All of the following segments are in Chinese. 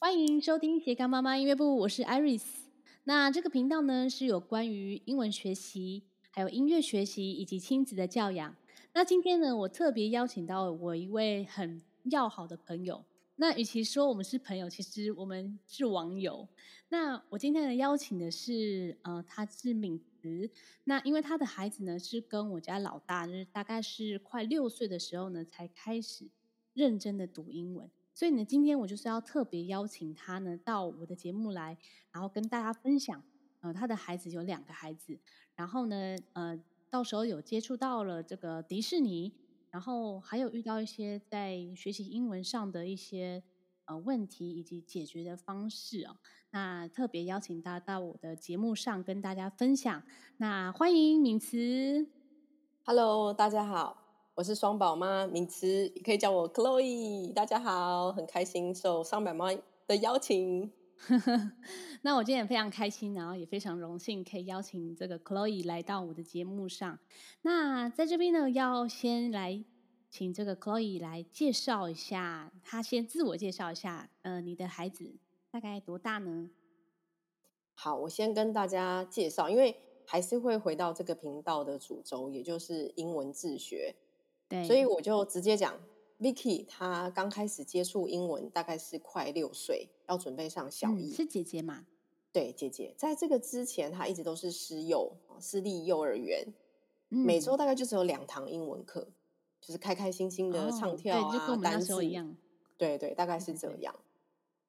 欢迎收听斜杠妈妈音乐部，我是 Iris。那这个频道呢，是有关于英文学习、还有音乐学习以及亲子的教养。那今天呢，我特别邀请到我一位很要好的朋友。那与其说我们是朋友，其实我们是网友。那我今天的邀请的是，呃，他是敏慈。那因为他的孩子呢，是跟我家老大，就是大概是快六岁的时候呢，才开始认真的读英文。所以呢，今天我就是要特别邀请他呢到我的节目来，然后跟大家分享。呃，他的孩子有两个孩子，然后呢，呃，到时候有接触到了这个迪士尼，然后还有遇到一些在学习英文上的一些呃问题以及解决的方式哦。那特别邀请他到我的节目上跟大家分享。那欢迎敏慈，Hello，大家好。我是双宝妈敏慈，也可以叫我 Chloe。大家好，很开心受双宝妈的邀请。那我今天也非常开心，然后也非常荣幸可以邀请这个 Chloe 来到我的节目上。那在这边呢，要先来请这个 Chloe 来介绍一下，她先自我介绍一下。呃，你的孩子大概多大呢？好，我先跟大家介绍，因为还是会回到这个频道的主轴，也就是英文自学。对，所以我就直接讲，Vicky 她刚开始接触英文大概是快六岁，要准备上小一。嗯，是姐姐嘛？对，姐姐在这个之前，她一直都是私幼，私立幼儿园，嗯，每周大概就只有两堂英文课，就是开开心心的唱跳啊，哦，对，就跟我们那时候一样。对对，大概是这样。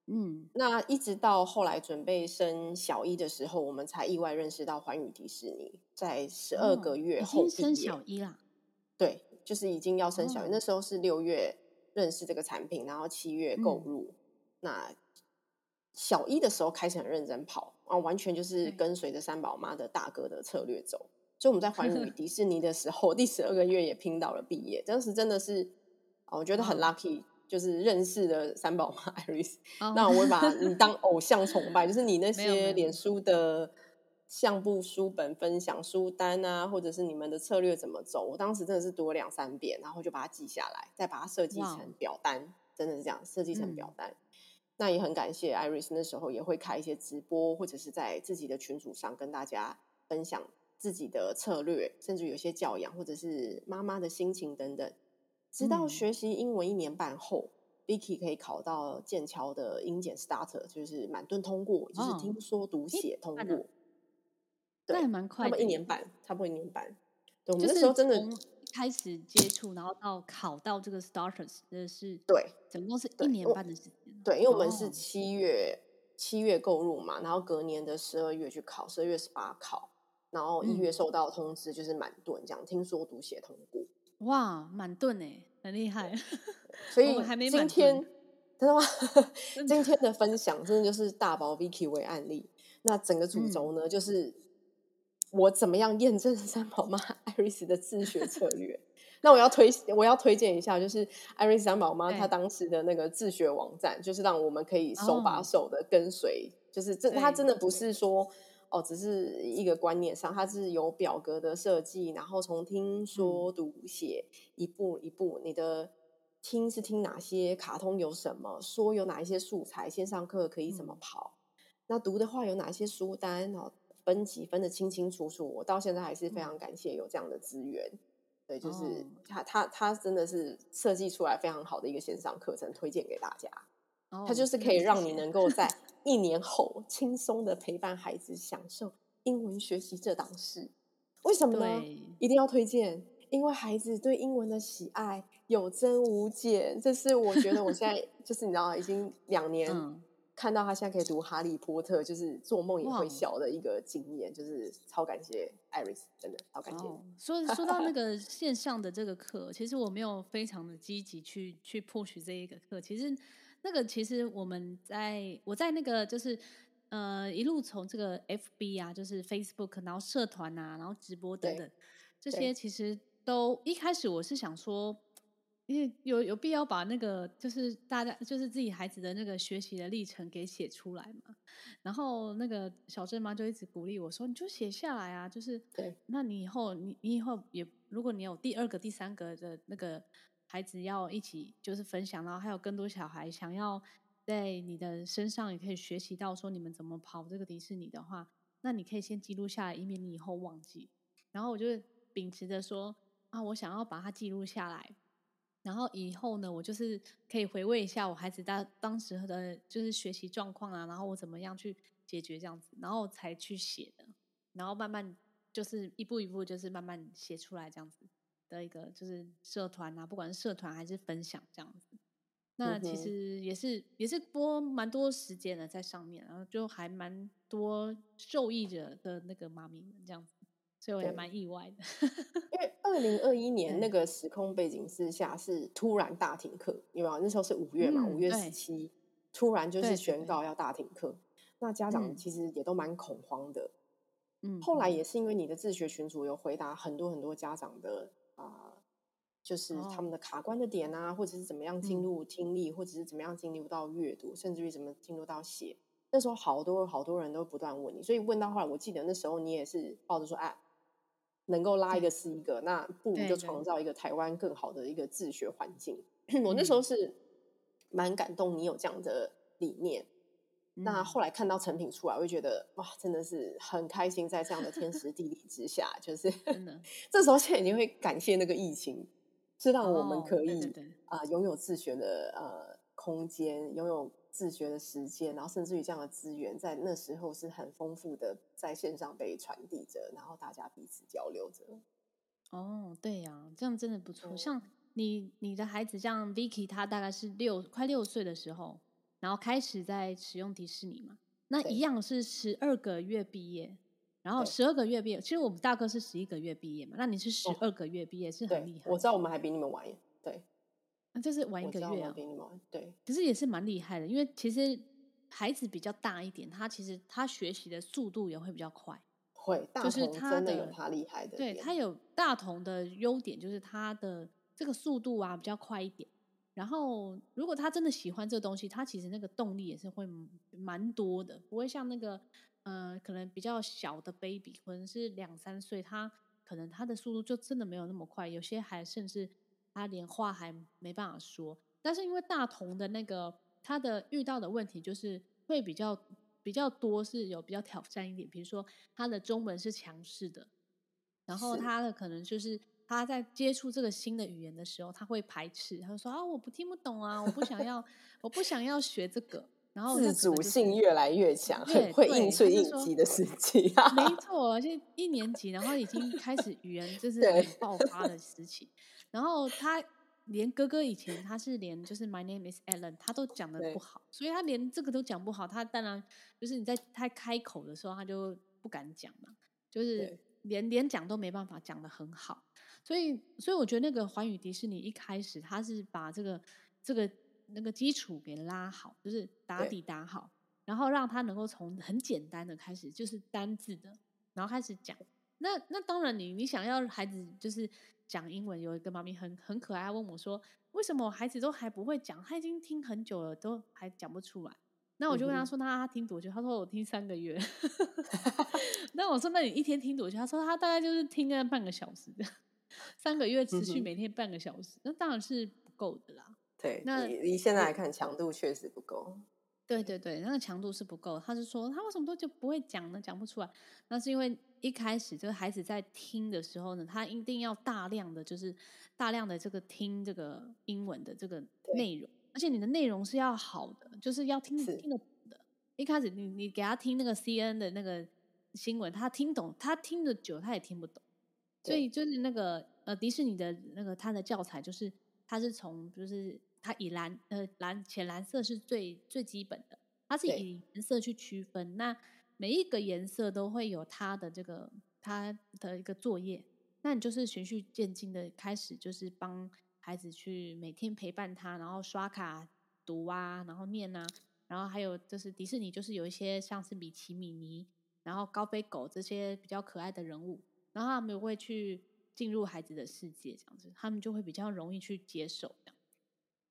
嗯，那一直到后来准备升小一的时候，我们才意外认识到环宇迪士尼，在十二个月后，哦，升小一啦。对。就是已经要生小学，那时候是六月认识这个产品，然后七月购入。嗯、那小一的时候开始很认真跑啊，完全就是跟随着三宝妈的大哥的策略走。所以我们在环宇 迪士尼的时候，第十二个月也拼到了毕业。当时真的是，我觉得很 lucky，就是认识的三宝妈 Iris。那我会把你当 偶像崇拜，就是你那些脸书的。相簿书本分享书单啊，或者是你们的策略怎么走？我当时真的是读了两三遍，然后就把它记下来，再把它设计成表单真的是这样设计成表单。嗯。那也很感谢 Iris 那时候也会开一些直播，或者是在自己的群组上跟大家分享自己的策略，甚至有些教养或者是妈妈的心情等等。直到学习英文一年半后，嗯，Vicky 可以考到剑桥的英检 Starter，就是满顿通过，就是听说读写通过。哦对，还蛮快的，差不多一年半，差不多一年半。对，我们那时候真的开始接触，然后到考到这个 starters，的是对，总共是一年半的时间。对，因为我们是七月七月购入嘛，然后隔年的十二月去考，十二月十八考，然后一月收到通知，就是满顿这样，听说读写通过。哇，满顿哎，很厉害。所 以今天真的吗？今天的分享真的就是大宝 Vicky 为案例，那整个主轴呢，就是。我怎么样验证三宝妈 Iris 的自学策略？那我要推我要推荐一下，就是 Iris 三宝妈她当时的那个自学网站，就是让我们可以手把手的跟随。就是这，它真的不是说哦，只是一个观念上，它是有表格的设计，然后从听说读写一步一步，你的听是听哪些卡通有什么，说有哪一些素材，线上课可以怎么跑，那读的话有哪些书单哦。分级分得清清楚楚，我到现在还是非常感谢有这样的资源。嗯、对，就是他他他真的是设计出来非常好的一个线上课程，推荐给大家。哦，它就是可以让你能够在 一年后轻松的陪伴孩子享受英文学习这档事。为什么呢？一定要推荐，因为孩子对英文的喜爱有增无减。这是我觉得我现在 就是你知道，已经两年。嗯看到他现在可以读《哈利波特》，就是做梦也会笑的一个经验，就是超感谢 Iris，真的超感谢。Oh, 说说到那个线上的这个课，其实我没有非常的积极去去 push 这一个课。其实那个其实我们在我在那个就是呃一路从这个 FB 啊，就是 Facebook，然后社团啊，然后直播等等这些，其实都一开始我是想说。因为有有必要把那个就是大家就是自己孩子的那个学习的历程给写出来嘛，然后那个小郑妈就一直鼓励我说，你就写下来啊，就是对，那你以后你你以后也如果你有第二个第三个的那个孩子要一起就是分享，然后还有更多小孩想要在你的身上也可以学习到说你们怎么跑这个迪士尼的话，那你可以先记录下来，以免你以后忘记。然后我就秉持着说啊，我想要把它记录下来，然后以后呢，我就是可以回味一下我孩子当当时的就是学习状况啊，然后我怎么样去解决这样子，然后才去写的，然后慢慢就是一步一步就是慢慢写出来这样子的一个就是社团啊，不管是社团还是分享这样子。那其实也是也是播蛮多时间的在上面，然后就还蛮多受益者的那个妈咪们这样子，所以我也蛮意外的。因为二零二一年那个时空背景之下是突然大停课，因为那时候是五月嘛，五、嗯、月十七突然就是宣告要大停课，那家长其实也都蛮恐慌的。嗯，后来也是因为你的自学群组有回答很多很多家长的啊。呃就是他们的卡关的点啊，或者是怎么样进入听力，或者是怎么样进入到阅读，甚至于怎么进入到写。那时候好多好多人都不断问你，所以问到后来，我记得那时候你也是抱着说，哎，能够拉一个是一个，那不如就创造一个台湾更好的一个自学环境。我那时候是蛮感动，你有这样的理念。那后来看到成品出来，我就觉得哇，真的是很开心，在这样的天时地利之下，就是 真的。这时候现在已经会感谢那个疫情。是让我们可以啊拥有自学的呃空间，拥有自学的时间，然后甚至于这样的资源，在那时候是很丰富的，在线上被传递着，然后大家彼此交流着。哦，对呀、啊，这样真的不错。嗯、像你你的孩子，像 Vicky，他大概是六快六岁的时候，然后开始在使用迪士尼嘛，那一样是十二个月毕业。然后十二个月毕业，其实我们大哥是十一个月毕业嘛，那你是十二个月毕业，哦、是很厉害。我知道我们还比你们晚，对，那就是玩一个月啊，比你们，对。可是也是蛮厉害的，因为其实孩子比较大一点，他其实他学习的速度也会比较快。会，就是他真的有他厉害的，对他有大同的优点，就是他的这个速度啊比较快一点。然后如果他真的喜欢这个东西，他其实那个动力也是会蛮多的，不会像那个。呃，可能比较小的 baby，可能是两三岁，他可能他的速度就真的没有那么快，有些还甚至他连话还没办法说。但是因为大同的那个他的遇到的问题就是会比较比较多，是有比较挑战一点，比如说他的中文是强势的，然后他的可能就是他在接触这个新的语言的时候，他会排斥，他就说啊，我不听不懂啊，我不想要，我不想要学这个。然后自主性越来越强，很会应对应急的时期。没错，而且一年级，然后已经开始语言就是爆发的时期。然后他连哥哥以前他是连就是 My name is Alan，他都讲的不好，所以他连这个都讲不好。他当然就是你在他开口的时候，他就不敢讲嘛，就是连连讲都没办法讲的很好。所以，所以我觉得那个环宇迪士尼一开始他是把这个这个。那个基础给拉好，就是打底打好，然后让他能够从很简单的开始，就是单字的，然后开始讲。那那当然你，你你想要孩子就是讲英文，有一个妈咪很很可爱，她问我说：“为什么我孩子都还不会讲？他已经听很久了，都还讲不出来。”那我就跟他说：“那他听多久？”他说：“我听三个月。”那我说：“那你一天听多久？”他说：“他大概就是听个半个小时的，三个月持续每天半个小时，那当然是不够的啦。”对，那以现在来看，强度确实不够。对对对，那个强度是不够。他是说，他为什么都就不会讲呢？讲不出来。那是因为一开始这个孩子在听的时候呢，他一定要大量的就是大量的这个听这个英文的这个内容，而且你的内容是要好的，就是要听听得懂的。一开始你你给他听那个 CNN 的那个新闻，他听懂，他听得久他也听不懂。所以就是那个呃迪士尼的那个他的教材，就是他是从就是。他以蓝呃蓝浅蓝色是最最基本的，它是以颜色去区分。那每一个颜色都会有它的这个它的一个作业。那你就是循序渐进的开始，就是帮孩子去每天陪伴他，然后刷卡读啊，然后念啊，然后还有就是迪士尼就是有一些像是米奇米妮，然后高飞狗这些比较可爱的人物，然后他们会去进入孩子的世界，这样子他们就会比较容易去接受这样。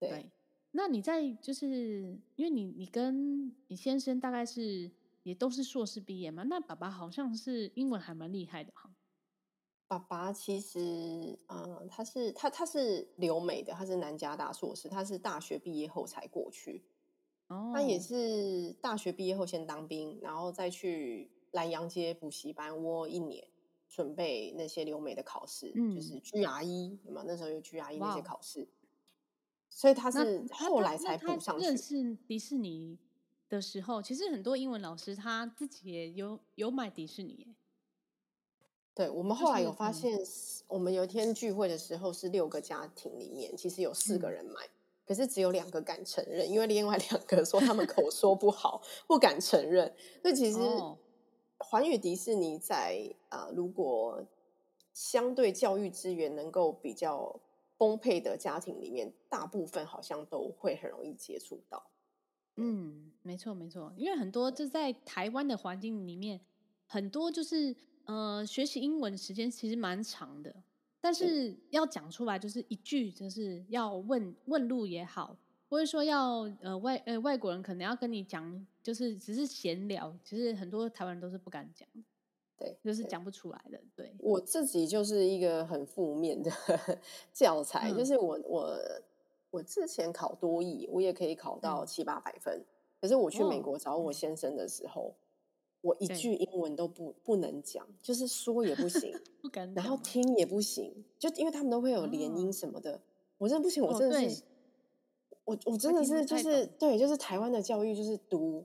对，那你在就是因为你你跟你先生大概是也都是硕士毕业嘛？那爸爸好像是英文还蛮厉害的哈。爸爸其实，嗯，他是他他是留美的，他是南加大硕士，他是大学毕业后才过去。哦，他也是大学毕业后先当兵，然后再去兰阳街补习班窝一年，准备那些留美的考试，嗯、就是 GRE 嘛，那时候有 GRE 那些考试，所以他是后来才补上去。认识迪士尼的时候，其实很多英文老师他自己也有有买迪士尼。对，我们后来有发现，我们有一天聚会的时候是六个家庭里面，其实有四个人买，嗯、可是只有两个敢承认，因为另外两个说他们口说不好，不敢承认。所以其实环宇迪士尼在啊、呃，如果相对教育资源能够比较丰沛的家庭里面，大部分好像都会很容易接触到。嗯，没错没错，因为很多就在台湾的环境里面，很多就是。呃，学习英文的时间其实蛮长的，但是要讲出来就是一句，就是要问问路也好，或者说要呃外呃外国人可能要跟你讲，就是只是闲聊，其实很多台湾人都是不敢讲，对，就是讲不出来的。对，我自己就是一个很负面的 教材，嗯、就是我我我之前考多益，我也可以考到七八百分，嗯、可是我去美国找我先生的时候。哦我一句英文都不不能讲，就是说也不行，不敢，然后听也不行，就因为他们都会有连音什么的，我真的不行，我真的是，我我真的是就是对，就是台湾的教育就是读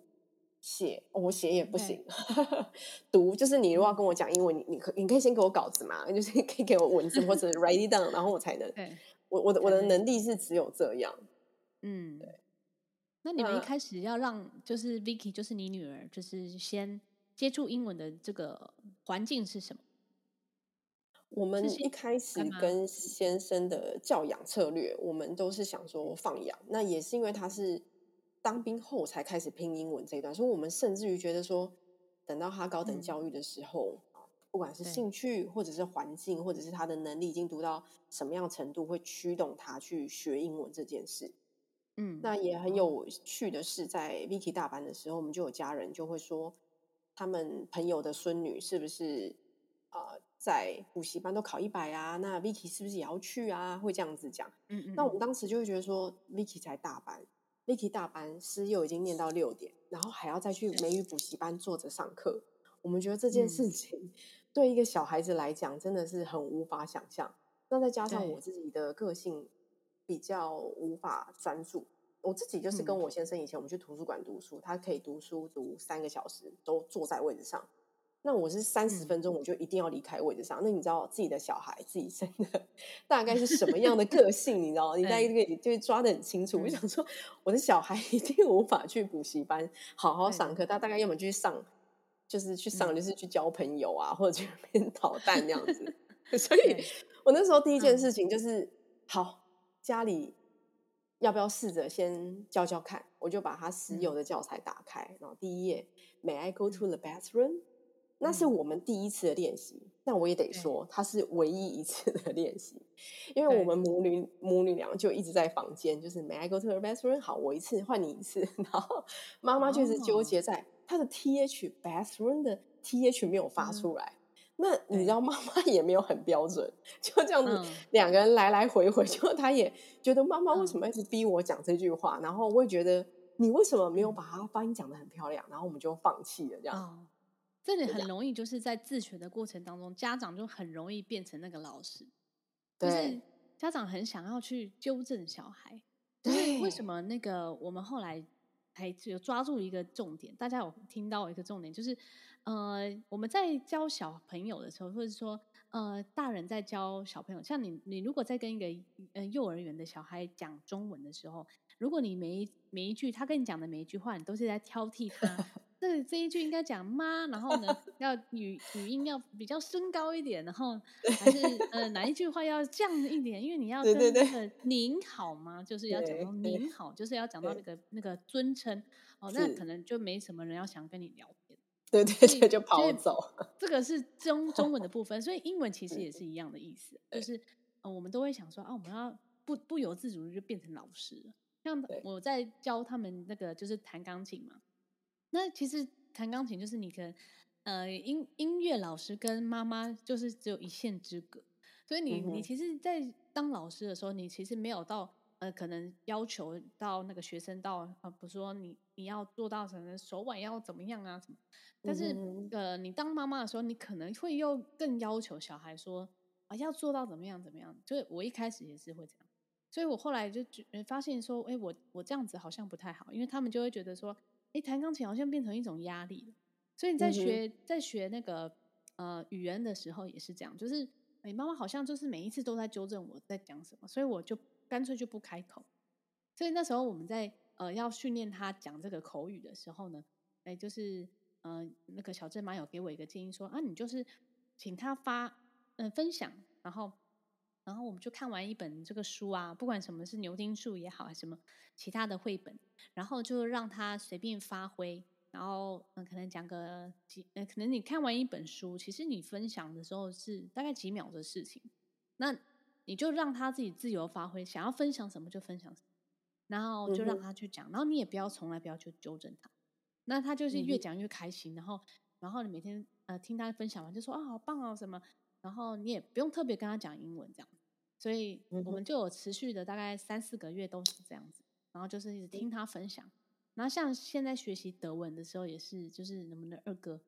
写，我写也不行，读就是你如果要跟我讲英文，你你可你可以先给我稿子嘛，就是可以给我文字或者 write it down，然后我才能，我我的我的能力是只有这样，嗯，对。那你们一开始要让就是 Vicky，就是你女儿，就是先。接触英文的这个环境是什么？我们一开始跟先生的教养策略，我们都是想说放养。那也是因为他是当兵后才开始拼英文这一段，所以我们甚至于觉得说，等到他高等教育的时候，嗯、不管是兴趣，或者是环境，或者是他的能力已经读到什么样程度，会驱动他去学英文这件事。嗯，那也很有趣的是，在 Vicky 大班的时候，我们就有家人就会说。他们朋友的孙女是不是啊、呃，在补习班都考一百啊？那 Vicky 是不是也要去啊？会这样子讲。嗯嗯。那我们当时就会觉得说，Vicky 才大班，Vicky 大班师又已经念到六点，然后还要再去美语补习班坐着上课。我们觉得这件事情对一个小孩子来讲真的是很无法想象。那再加上我自己的个性比较无法专注。我自己就是跟我先生以前我们去图书馆读书，嗯、他可以读书读三个小时，都坐在位置上。那我是三十分钟我就一定要离开位置上。嗯、那你知道自己的小孩自己生的大概是什么样的个性？你知道，你在这个就抓的很清楚。嗯、我想说，我的小孩一定无法去补习班好好上课，他大概要么去上，就是去上，就是去交朋友啊，嗯、或者去那边捣 蛋那样子。所以我那时候第一件事情就是，嗯、好家里。要不要试着先教教看？我就把他私有的教材打开，嗯、然后第一页，May I go to the bathroom？、嗯、那是我们第一次的练习。但我也得说，它是唯一一次的练习，因为我们母女母女俩就一直在房间，就是 May I go to the bathroom？好，我一次换你一次。然后妈妈就是纠结在她的 th bathroom 的 th 没有发出来。嗯那你知道妈妈也没有很标准，就这样子两个人来来回回，就他也觉得妈妈为什么一直逼我讲这句话，然后我也觉得你为什么没有把它发音讲得很漂亮，然后我们就放弃了这样。这里很容易就是在自学的过程当中，家长就很容易变成那个老师，就是家长很想要去纠正小孩。对，为什么那个我们后来还有抓住一个重点？大家有听到一个重点就是。呃，我们在教小朋友的时候，或者说，呃，大人在教小朋友，像你，你如果在跟一个呃幼儿园的小孩讲中文的时候，如果你每一每一句他跟你讲的每一句话，你都是在挑剔他，这这一句应该讲妈，然后呢，要 语语音要比较升高一点，然后还是呃哪一句话要降一点，因为你要跟那个您好吗？就是要讲到您好，就是要讲到那个那个尊称哦，那可能就没什么人要想跟你聊天。对对对，就跑走。这个是中中文的部分，所以英文其 实也是一样的意思，就是呃，我们都会想说啊，我们要不不由自主就变成老师了。像我在教他们那个就是弹钢琴嘛，那其实弹钢琴就是你跟呃音音乐老师跟妈妈就是只有一线之隔，所以你你其实，在当老师的时候，你其实没有到呃，可能要求到那个学生到呃，不是说你你要做到什么手腕要怎么样啊什么，但是、嗯、呃，你当妈妈的时候，你可能会又更要求小孩说啊、呃、要做到怎么样怎么样。就是我一开始也是会这样，所以我后来就觉发现说，哎，我我这样子好像不太好，因为他们就会觉得说，哎，弹钢琴好像变成一种压力。所以你在学、嗯、在学那个呃语言的时候也是这样，就是哎，妈妈好像就是每一次都在纠正我在讲什么，所以我就。干脆就不开口，所以那时候我们在呃要训练他讲这个口语的时候呢，哎，就是呃那个小镇妈有给我一个建议说啊，你就是请他发嗯、呃、分享，然后然后我们就看完一本这个书啊，不管什么是牛津树也好，还是什么其他的绘本，然后就让他随便发挥，然后可能讲个几呃可能你看完一本书，其实你分享的时候是大概几秒的事情，那。你就让他自己自由发挥，想要分享什么就分享什么，然后就让他去讲，然后你也不要从来不要去纠正他，那他就是越讲越开心，然后然后你每天呃听他分享完就说啊好棒啊什么，然后你也不用特别跟他讲英文这样，所以我们就有持续的大概三四个月都是这样子，然后就是一直听他分享，然后像现在学习德文的时候也是，就是我们的二哥，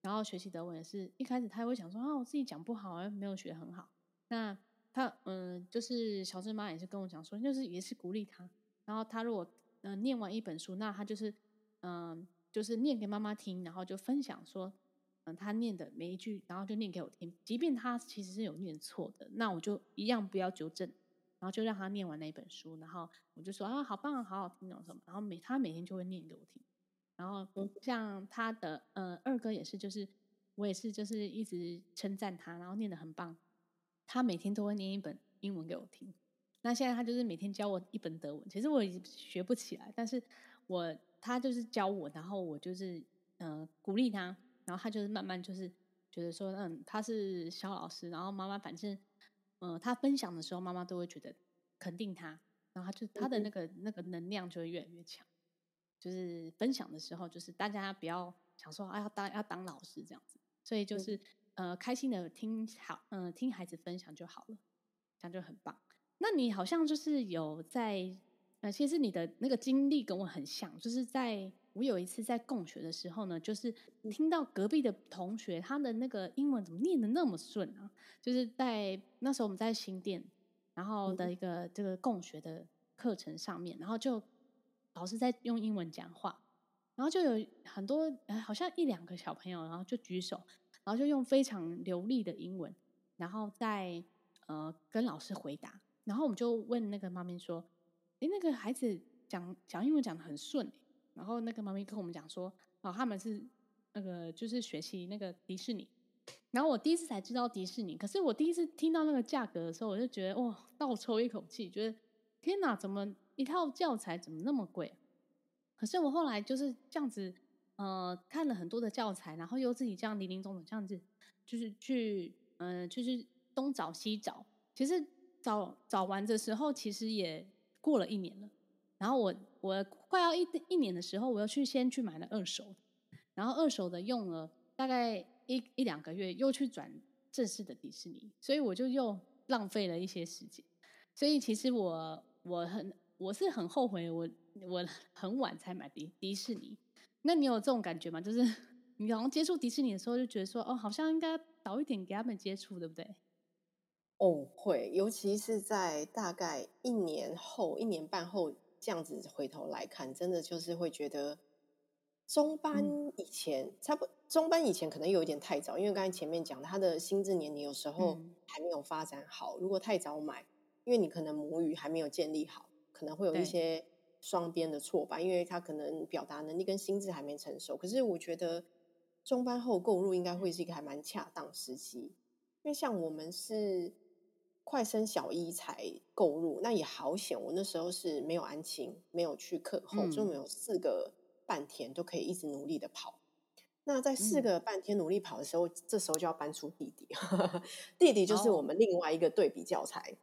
然后学习德文也是一开始他会想说啊我自己讲不好，没有学很好，那。他嗯，就是小镇妈也是跟我讲说，就是也是鼓励他。然后他如果嗯、呃、念完一本书，那他就是嗯、呃，就是念给妈妈听，然后就分享说，他念的每一句，然后就念给我听。即便他其实是有念错的，那我就一样不要纠正，然后就让他念完那一本书。然后我就说啊，好棒，好好听哦什么。然后每他每天就会念给我听。然后像他的呃二哥也是，就是我也是，就是一直称赞他，然后念的很棒。他每天都会念一本英文给我听，那现在他就是每天教我一本德文。其实我也学不起来，但是我他就是教我，然后我就是嗯、呃、鼓励他，然后他就是慢慢就是觉得说，嗯，他是肖老师，然后妈妈反正嗯、呃、他分享的时候，妈妈都会觉得肯定他，然后他就他的那个那个能量就会越来越强。就是分享的时候，就是大家不要想说啊要当要当老师这样子，所以就是。呃，开心的听好，嗯、呃，听孩子分享就好了，这样就很棒。那你好像就是有在，呃，其实你的那个经历跟我很像，就是在我有一次在共学的时候呢，就是听到隔壁的同学他的那个英文怎么念的那么顺啊？就是在那时候我们在新店，然后的一个这个共学的课程上面，然后就老师在用英文讲话，然后就有很多，呃，好像一两个小朋友，然后就举手。然后就用非常流利的英文，然后在呃跟老师回答。然后我们就问那个妈咪说：“诶，那个孩子讲讲英文讲的很顺。”然后那个妈咪跟我们讲说：“哦，他们是那个就是学习那个迪士尼。”然后我第一次才知道迪士尼。可是我第一次听到那个价格的时候，我就觉得哇，倒抽一口气，觉得天哪，怎么一套教材怎么那么贵？可是我后来就是这样子。呃，看了很多的教材，然后又自己这样林林总总这样子，就是去，嗯、就是东找西找。其实找找完的时候，其实也过了一年了。然后我我快要一一年的时候，我又去先去买了二手，然后二手的用了大概一一两个月，又去转正式的迪士尼，所以我就又浪费了一些时间。所以其实我我很我是很后悔我，我我很晚才买迪迪士尼。那你有这种感觉吗？就是 你好像接触迪士尼的时候，就觉得说，哦，好像应该早一点给他们接触，对不对？哦，会，尤其是在大概一年后、一年半后这样子回头来看，真的就是会觉得中班以前、嗯、差不多，中班以前可能有一点太早，因为刚才前面讲，他的心智年龄有时候还没有发展好。嗯、如果太早买，因为你可能母语还没有建立好，可能会有一些。双边的挫败，因为他可能表达能力跟心智还没成熟。可是我觉得中班后购入应该会是一个还蛮恰当时期，因为像我们是快升小一才购入，那也好险。我那时候是没有安亲，没有去课后，就没有四个半天都可以一直努力的跑。那在四个半天努力跑的时候，这时候就要搬出弟弟，弟弟就是我们另外一个对比教材。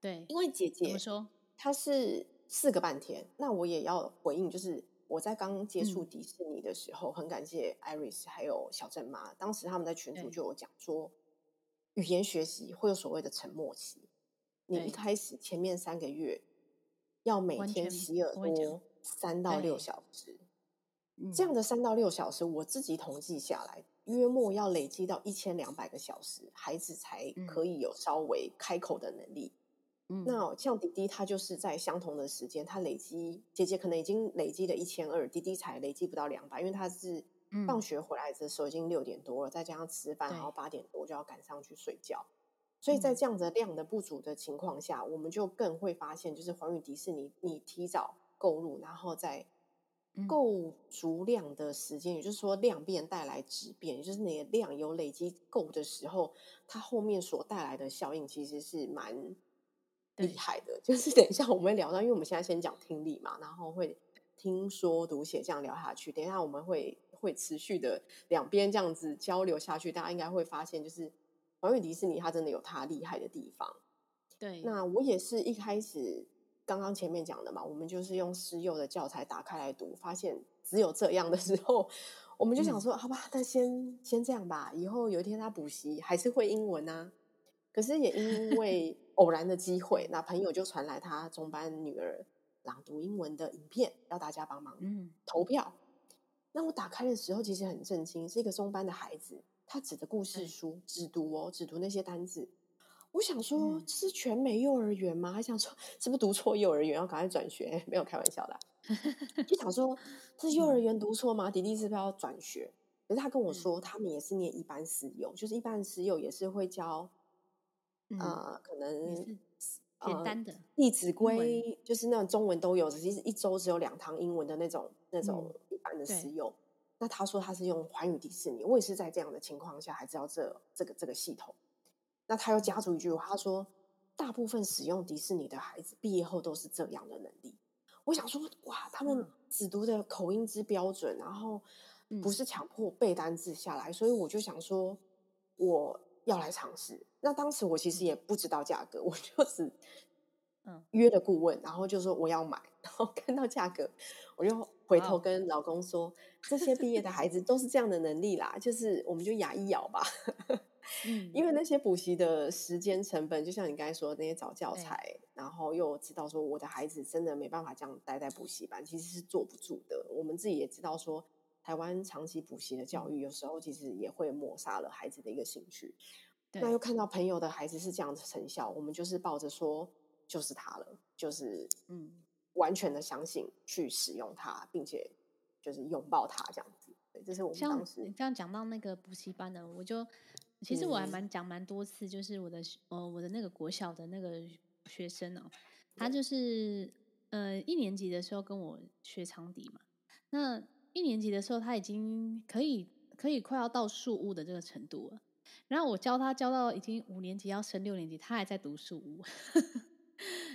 对，因为姐姐说？她是。四个半天，那我也要回应，就是我在刚接触迪士尼的时候，嗯、很感谢 Iris 还有小镇妈，当时他们在群组就有讲说，语言学习会有所谓的沉默期，你一开始前面三个月要每天洗耳朵三到六小时。这样的三到六小时，我自己统计下来，约莫要累积到一千两百个小时，孩子才可以有稍微开口的能力。嗯，那像弟弟，他就是在相同的时间，他累积，姐姐可能已经累积了一千二，弟弟才累积不到两百，因为他是放学回来的时候已经六点多了，再加上吃饭，然后八点多就要赶上去睡觉，所以在这样子量的不足的情况下，我们就更会发现，就是环宇迪士尼，你提早购入，然后再。够足量的时间，也就是说量变带来质变，也就是你的量有累积够的时候，它后面所带来的效应其实是蛮厉害的。就是等一下我们会聊到，因为我们现在先讲听力嘛，然后会听说读写这样聊下去，等一下我们会会持续的两边这样子交流下去，大家应该会发现，就是环宇迪士尼它真的有它厉害的地方。对，那我也是一开始。刚刚前面讲的嘛，我们就是用师幼的教材打开来读，发现只有这样的时候，我们就想说，嗯、好吧，那先先这样吧。以后有一天他补习还是会英文啊。可是也因为 偶然的机会，那朋友就传来他中班女儿朗读英文的影片，要大家帮忙投票。嗯、那我打开的时候，其实很震惊，是一个中班的孩子，他指的故事书只读哦，只读那些单字。我想说，这是全美幼儿园吗？还想说，是不是读错幼儿园，要赶快转学？没有开玩笑的，就想说，是幼儿园读错吗？弟弟是不是要转学？可是他跟我说，他们也是念一般私幼，就是一般私幼也是会教，呃，可能简单的《弟子规》，就是那种中文都有，只是一周只有两堂英文的那种那种一般的私用。那他说他是用环宇迪士尼，我也是在这样的情况下，还知道这这个这个系统。那他又加注一句话，他说：“大部分使用迪士尼的孩子毕业后都是这样的能力。”我想说，哇，他们只读的口音之标准，然后不是强迫背单字下来，所以我就想说，我要来尝试。那当时我其实也不知道价格，我就只嗯约了顾问，然后就说我要买，然后看到价格，我就回头跟老公说：“这些毕业的孩子都是这样的能力啦，就是我们就牙一咬吧。”嗯，因为那些补习的时间成本，就像你刚才说的那些找教材，然后又知道说我的孩子真的没办法这样待在补习班，其实是坐不住的。我们自己也知道说，台湾长期补习的教育，有时候其实也会抹杀了孩子的一个兴趣。那又看到朋友的孩子是这样的成效，我们就是抱着说就是他了，就是嗯，完全的相信去使用它，并且就是拥抱它这样子。对，这是我们当时你这样讲到那个补习班的，我就。其实我还蛮讲蛮多次，就是我的呃我的那个国小的那个学生哦，他就是呃一年级的时候跟我学长笛嘛，那一年级的时候他已经可以可以快要到树屋的这个程度了，然后我教他教到已经五年级要升六年级，他还在读树屋，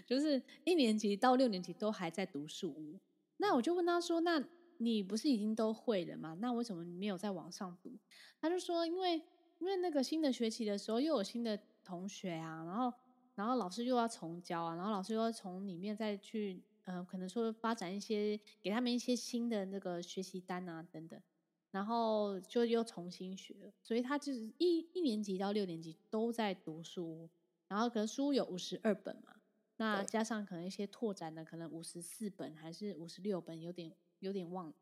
就是一年级到六年级都还在读书屋，那我就问他说：“那你不是已经都会了吗？那为什么你没有在网上读？”他就说：“因为。”因为那个新的学期的时候，又有新的同学啊，然后，然后老师又要重教啊，然后老师又要从里面再去，呃，可能说发展一些，给他们一些新的那个学习单啊，等等，然后就又重新学，所以他就是一一年级到六年级都在读书，然后可能书有五十二本嘛，那加上可能一些拓展的，可能五十四本还是五十六本，有点有点忘了，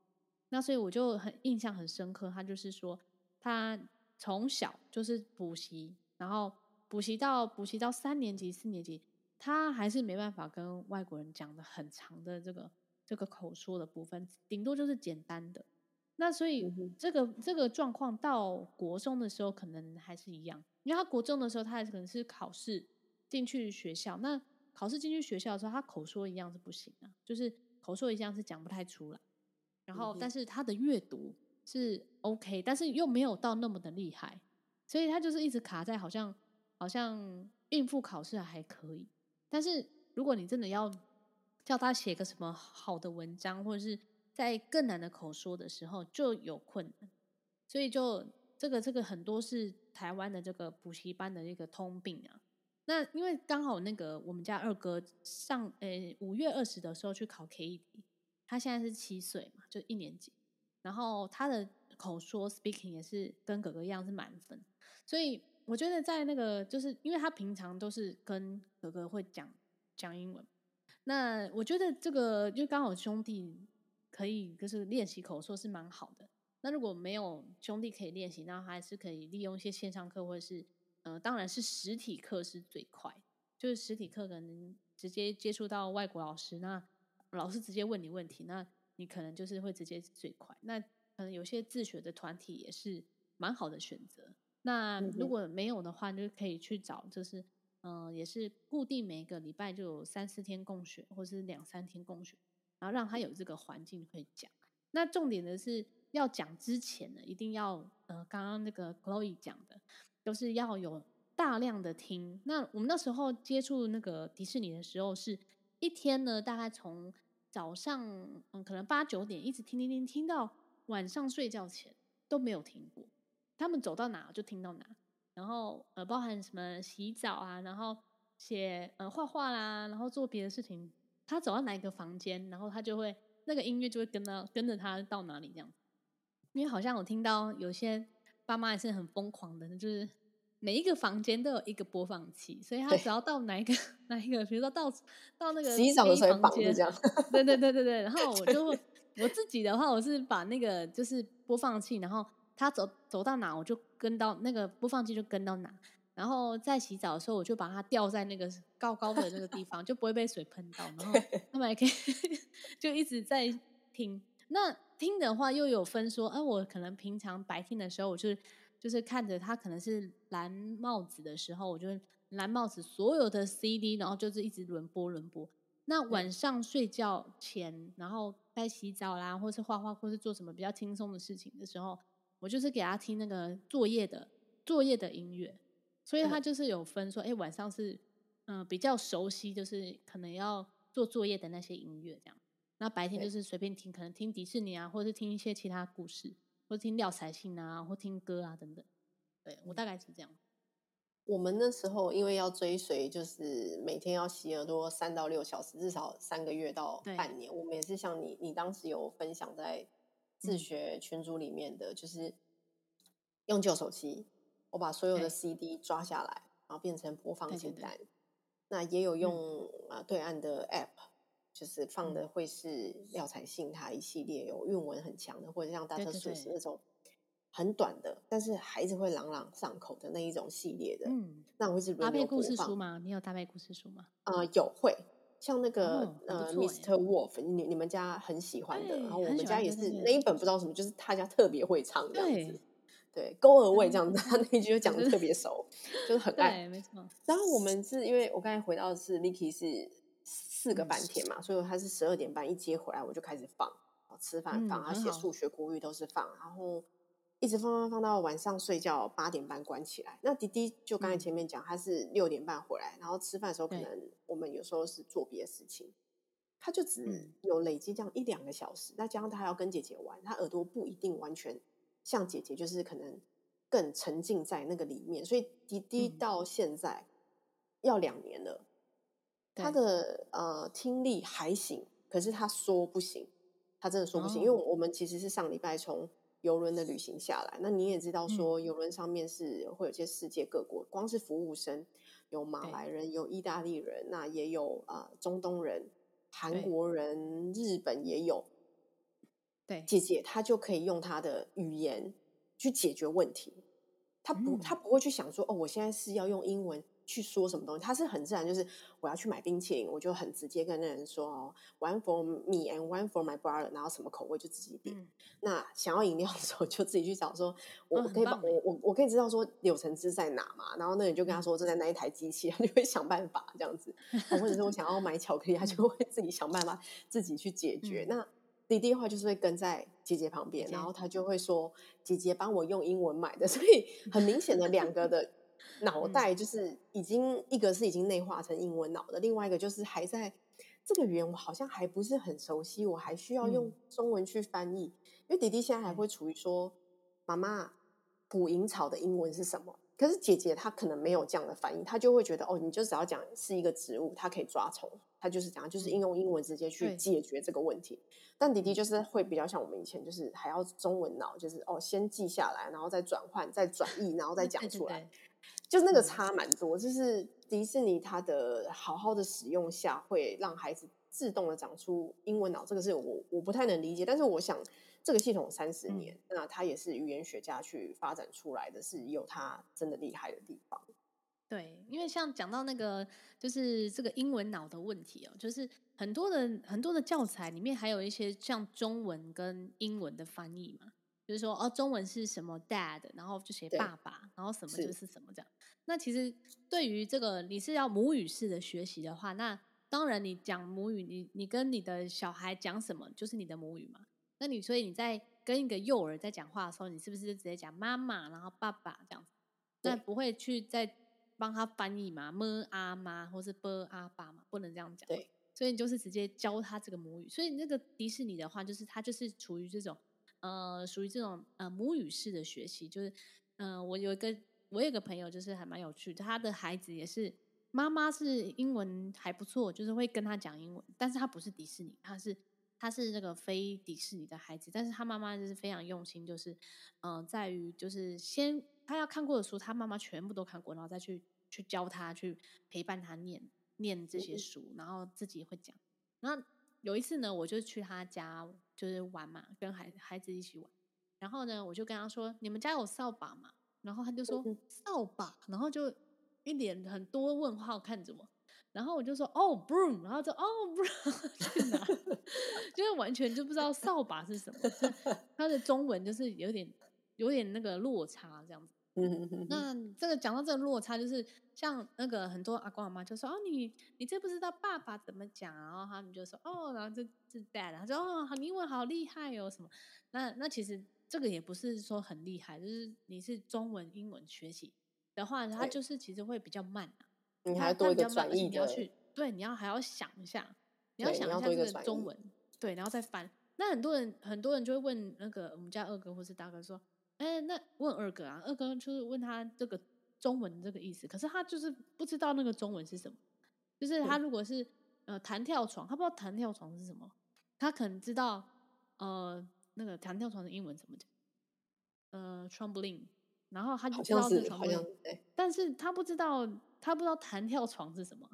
那所以我就很印象很深刻，他就是说他。从小就是补习，然后补习到补习到三年级、四年级，他还是没办法跟外国人讲的很长的这个这个口说的部分，顶多就是简单的。那所以这个这个状况到国中的时候可能还是一样，因为他国中的时候他还可能是考试进去学校，那考试进去学校的时候，他口说一样是不行啊，就是口说一样是讲不太出来。然后，但是他的阅读。是 OK，但是又没有到那么的厉害，所以他就是一直卡在好像好像应付考试还可以，但是如果你真的要叫他写个什么好的文章，或者是在更难的口说的时候就有困难，所以就这个这个很多是台湾的这个补习班的一个通病啊。那因为刚好那个我们家二哥上呃五月二十的时候去考 KED，他现在是七岁嘛，就一年级。然后他的口说 speaking 也是跟哥哥一样是满分，所以我觉得在那个就是因为他平常都是跟哥哥会讲讲英文，那我觉得这个就刚好兄弟可以就是练习口说是蛮好的。那如果没有兄弟可以练习，那还是可以利用一些线上课，或者是呃，当然是实体课是最快，就是实体课可能直接接触到外国老师，那老师直接问你问题，那你可能就是会直接最快。那可能有些自学的团体也是蛮好的选择。那如果没有的话，就可以去找，就是嗯、呃，也是固定每个礼拜就有三四天共学，或是两三天共学，然后让他有这个环境可以讲。那重点的是。要讲之前呢，一定要呃，刚刚那个 Chloe 讲的，都是要有大量的听。那我们那时候接触那个迪士尼的时候，是一天呢，大概从早上嗯，可能八九点一直听听听，听到晚上睡觉前都没有停过。他们走到哪就听到哪，然后呃，包含什么洗澡啊，然后写呃画画啦，然后做别的事情，他走到哪一个房间，然后他就会那个音乐就会跟到跟着他到哪里这样。因为好像我听到有些爸妈也是很疯狂的，就是每一个房间都有一个播放器，所以他只要到哪一个 哪一个，比如说到到那个洗澡的时候绑这样。对对对对对。然后我就我自己的话，我是把那个就是播放器，然后他走走到哪，我就跟到那个播放器就跟到哪。然后在洗澡的时候，我就把它吊在那个高高的那个地方，就不会被水喷到。然后 他们还可以就一直在听。那听的话又有分说，啊，我可能平常白天的时候，我就是就是看着他可能是蓝帽子的时候，我就蓝帽子所有的 CD，然后就是一直轮播轮播。那晚上睡觉前，然后该洗澡啦，或是画画，或是做什么比较轻松的事情的时候，我就是给他听那个作业的作业的音乐。所以他就是有分说，哎、欸，晚上是嗯、呃、比较熟悉，就是可能要做作业的那些音乐这样。那白天就是随便听，可能听迪士尼啊，或者是听一些其他故事，或者听廖彩信啊，或听歌啊等等。对，我大概是这样。我们那时候因为要追随，就是每天要洗耳朵三到六小时，至少三个月到半年。我们也是像你，你当时有分享在自学群组里面的，嗯、就是用旧手机，我把所有的 CD 抓下来，然后变成播放清单。那也有用啊、嗯、对岸的 App。就是放的会是廖彩杏他一系列有韵文很强的，或者像 Dr. Seuss 那种很短的，但是孩子会朗朗上口的那一种系列的。嗯，那我会是搭配故事书吗？你有搭配故事书吗？啊、呃，有会像那个、哦、呃，Mr. Wolf，你你们家很喜欢的，然后我们家也是那一本不知道什么，就是他家特别会唱这样子。对，勾儿味这样子，他那一句就讲的特别熟，就是很爱。没错。然后我们是因为我刚才回到的是 Licky 是。四个半天嘛，所以他是十二点半一接回来，我就开始放，吃饭放，他写数学、国语都是放，然后一直放放放到晚上睡觉八点半关起来。那迪迪就刚才前面讲，他是六点半回来，然后吃饭的时候可能我们有时候是做别的事情，他就只有累积这样一两个小时。那加上他还要跟姐姐玩，他耳朵不一定完全像姐姐，就是可能更沉浸在那个里面。所以迪迪到现在要两年了。他的呃听力还行，可是他说不行，他真的说不行。哦、因为我们其实是上礼拜从游轮的旅行下来，那你也知道说游轮上面是会有些世界各国，嗯、光是服务生有马来人，有意大利人，那也有啊、呃、中东人、韩国人、日本也有。对，姐姐她就可以用她的语言去解决问题，她不，她、嗯、不会去想说哦，我现在是要用英文。去说什么东西，他是很自然，就是我要去买冰淇淋，我就很直接跟那人说哦，one for me and one for my brother，然后什么口味就自己点。嗯、那想要饮料的时候就自己去找说，说我可以把、嗯、我我我可以知道说柳橙汁在哪嘛，然后那人就跟他说正在那一台机器，他就会想办法这样子。或者是我想要买巧克力，他就会自己想办法自己去解决。嗯、那弟弟的话就是会跟在姐姐旁边，然后他就会说姐姐帮我用英文买的，所以很明显的两个的。脑袋就是已经一个是已经内化成英文脑的，另外一个就是还在这个语言我好像还不是很熟悉，我还需要用中文去翻译。因为弟弟现在还会处于说，妈妈捕蝇草的英文是什么？可是姐姐她可能没有这样的反应，她就会觉得哦，你就只要讲是一个植物，它可以抓虫，她就是讲就是应用英文直接去解决这个问题。但弟弟就是会比较像我们以前，就是还要中文脑，就是哦先记下来，然后再转换，再转译，然后再 讲出来。对对对就是那个差蛮多，就是迪士尼它的好好的使用下，会让孩子自动的长出英文脑，这个是我我不太能理解。但是我想，这个系统三十年，嗯、那它也是语言学家去发展出来的，是有它真的厉害的地方。对，因为像讲到那个，就是这个英文脑的问题哦，就是很多的很多的教材里面还有一些像中文跟英文的翻译嘛，就是说哦，中文是什么 dad，然后就写爸爸，然后什么就是什么这样。那其实对于这个你是要母语式的学习的话，那当然你讲母语，你你跟你的小孩讲什么就是你的母语嘛。那你所以你在跟一个幼儿在讲话的时候，你是不是就直接讲妈妈，然后爸爸这样子？那不会去再。帮他翻译嘛，么啊妈，或是啵啊爸嘛，不能这样讲。对，所以你就是直接教他这个母语。所以那个迪士尼的话，就是他就是处于这种呃，属于这种呃母语式的学习。就是嗯、呃，我有一个我有一个朋友，就是还蛮有趣的，他的孩子也是妈妈是英文还不错，就是会跟他讲英文，但是他不是迪士尼，他是他是那个非迪士尼的孩子，但是他妈妈就是非常用心，就是嗯、呃，在于就是先他要看过的书，他妈妈全部都看过，然后再去。去教他，去陪伴他念念这些书，然后自己会讲。然后有一次呢，我就去他家，就是玩嘛，跟孩孩子一起玩。然后呢，我就跟他说：“你们家有扫把吗？”然后他就说：“扫把。”然后就一脸很多问号看着我。然后我就说：“哦，broom。”然后就：“哦，broom 去哪？”就是完全就不知道扫把是什么。他的中文就是有点有点那个落差这样子。那这个讲到这个落差，就是像那个很多阿公阿妈就说：“哦，你你这不知道爸爸怎么讲？”然后他们就说：“哦，然后这这 dad，他说哦，你英文好厉害哦，什么？那那其实这个也不是说很厉害，就是你是中文英文学习的话，它就是其实会比较慢啊。你还要多一个转译，你要去对，你要还要想一下，你要想一下这个中文，对，然后再翻。那很多人很多人就会问那个我们家二哥或是大哥说。哎，那问二哥啊，二哥就是问他这个中文这个意思，可是他就是不知道那个中文是什么。就是他如果是呃弹跳床，他不知道弹跳床是什么，他可能知道呃那个弹跳床的英文怎么讲，呃 trampoline，然后他就知道是 trampoline，但是他不知道他不知道弹跳床是什么。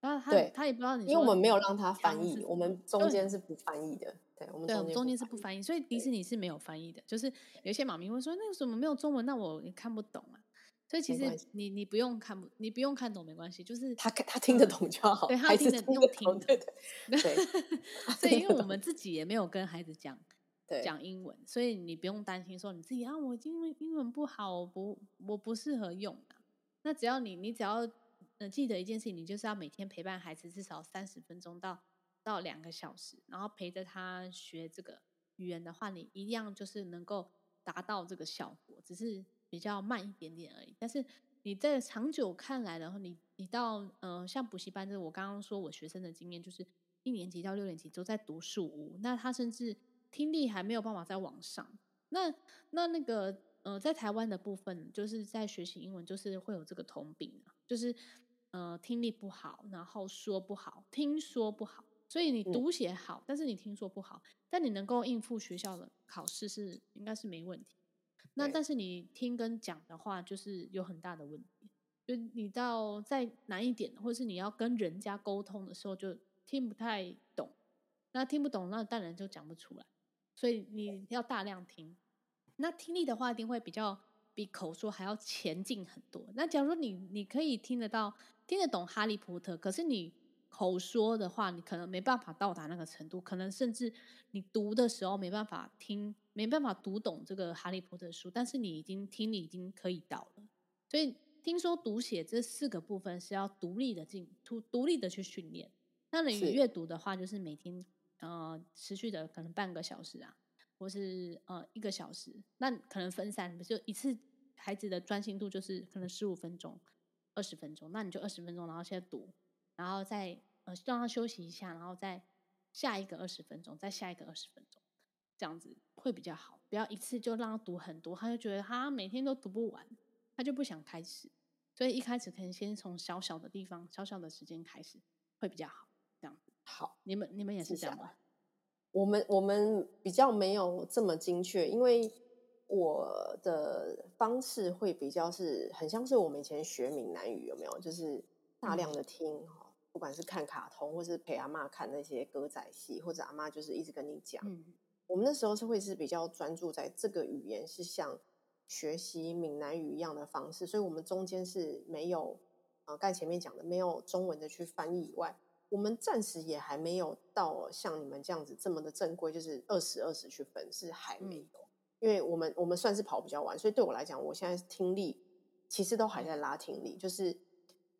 然后他他他也不知道你，因为我们没有让他翻译，我们中间是不翻译的。对，我们中间，中间是不翻译，所以迪士尼是没有翻译的。就是有些妈咪会说，那个什么没有中文，那我也看不懂啊。所以其实你你不用看不，你不用看懂没关系，就是他他听得懂就好。对，他听得懂，听对对对。所以因为我们自己也没有跟孩子讲 讲英文，所以你不用担心说你自己啊，我英文英文不好，我不我不适合用啊。那只要你你只要。呃，记得一件事情，你就是要每天陪伴孩子至少三十分钟到到两个小时，然后陪着他学这个语言的话，你一样就是能够达到这个效果，只是比较慢一点点而已。但是你在长久看来的话，你你到呃像补习班，就是我刚刚说我学生的经验，就是一年级到六年级都在读树屋，那他甚至听力还没有办法再往上。那那那个呃，在台湾的部分，就是在学习英文，就是会有这个通病，就是。呃，听力不好，然后说不好，听说不好，所以你读写好，嗯、但是你听说不好，但你能够应付学校的考试是应该是没问题。那但是你听跟讲的话，就是有很大的问题。就你到再难一点，或是你要跟人家沟通的时候，就听不太懂。那听不懂，那当然就讲不出来。所以你要大量听。那听力的话，一定会比较比口说还要前进很多。那假如说你你可以听得到。听得懂哈利波特，可是你口说的话，你可能没办法到达那个程度，可能甚至你读的时候没办法听，没办法读懂这个哈利波特书，但是你已经听你已经可以到了。所以听说读写这四个部分是要独立的进，独独立的去训练。那你阅读的话，就是每天呃持续的可能半个小时啊，或是呃一个小时，那可能分散，就一次孩子的专心度就是可能十五分钟。二十分钟，那你就二十分钟，然后现在读，然后再呃让他休息一下，然后再下一个二十分钟，再下一个二十分钟，这样子会比较好。不要一次就让他读很多，他就觉得他每天都读不完，他就不想开始。所以一开始可能先从小小的地方、小小的时间开始，会比较好。这样子好，你们你们也是这样吗？我们我们比较没有这么精确，因为。我的方式会比较是很像是我们以前学闽南语有没有？就是大量的听不管是看卡通，或是陪阿妈看那些歌仔戏，或者阿妈就是一直跟你讲。嗯、我们那时候是会是比较专注在这个语言，是像学习闽南语一样的方式，所以我们中间是没有呃，刚才前面讲的没有中文的去翻译以外，我们暂时也还没有到像你们这样子这么的正规，就是二十二十去分，是还没有。嗯因为我们我们算是跑比较晚，所以对我来讲，我现在听力其实都还在拉听力，就是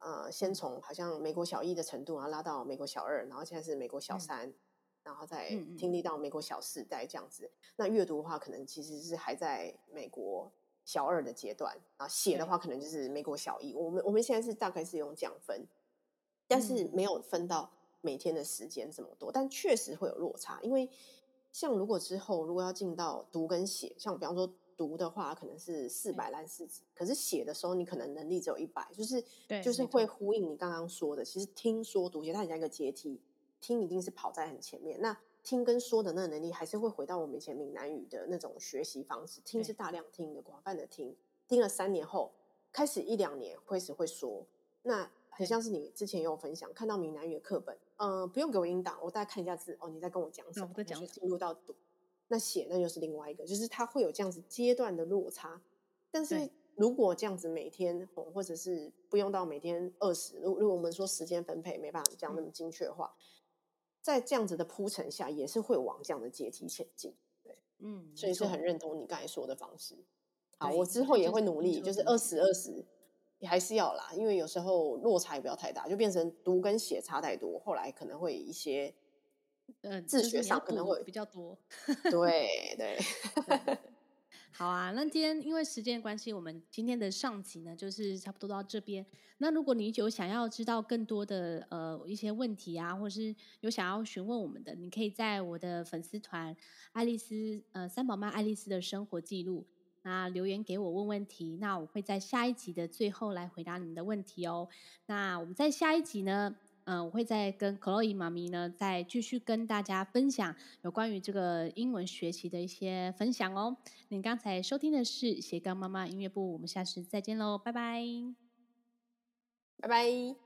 呃，先从好像美国小一的程度，然后拉到美国小二，然后现在是美国小三，嗯、然后再听力到美国小四代这样子。那阅读的话，可能其实是还在美国小二的阶段，然后写的话，可能就是美国小一。我们我们现在是大概是用这样分，但是没有分到每天的时间这么多，但确实会有落差，因为。像如果之后如果要进到读跟写，像比方说读的话，可能是四百烂四字，可是写的时候你可能能力只有一百，就是对就是会呼应你刚刚说的，其实听说读写它很像一个阶梯，听一定是跑在很前面，那听跟说的那个能力还是会回到我们以前闽南语的那种学习方式，听是大量听的，广泛的听，听了三年后，开始一两年开始会说，那。很像是你之前也有分享，看到闽南语的课本，嗯、呃，不用给我音档，我大概看一下字，哦，你在跟我讲什么？在讲进入到读，那写那又是另外一个，就是它会有这样子阶段的落差。但是如果这样子每天，或者是不用到每天二十，如如果我们说时间分配没办法这样那么精确的话，嗯、在这样子的铺陈下，也是会往这样的阶梯前进。对，嗯，所以是很认同你刚才说的方式。好，我之后也会努力，就是二十二十。也还是要啦，因为有时候落差也不要太大，就变成读跟写差太多，后来可能会一些，嗯，自学上可能会比较多。对对。好啊，那今天因为时间关系，我们今天的上集呢，就是差不多到这边。那如果你有想要知道更多的呃一些问题啊，或是有想要询问我们的，你可以在我的粉丝团爱丽丝呃三宝妈爱丽丝的生活记录。那留言给我问问题，那我会在下一集的最后来回答你们的问题哦。那我们在下一集呢，嗯、我会再跟 Chloe 妈咪呢，再继续跟大家分享有关于这个英文学习的一些分享哦。您刚才收听的是斜杠妈妈音乐部，我们下次再见喽，拜拜，拜拜。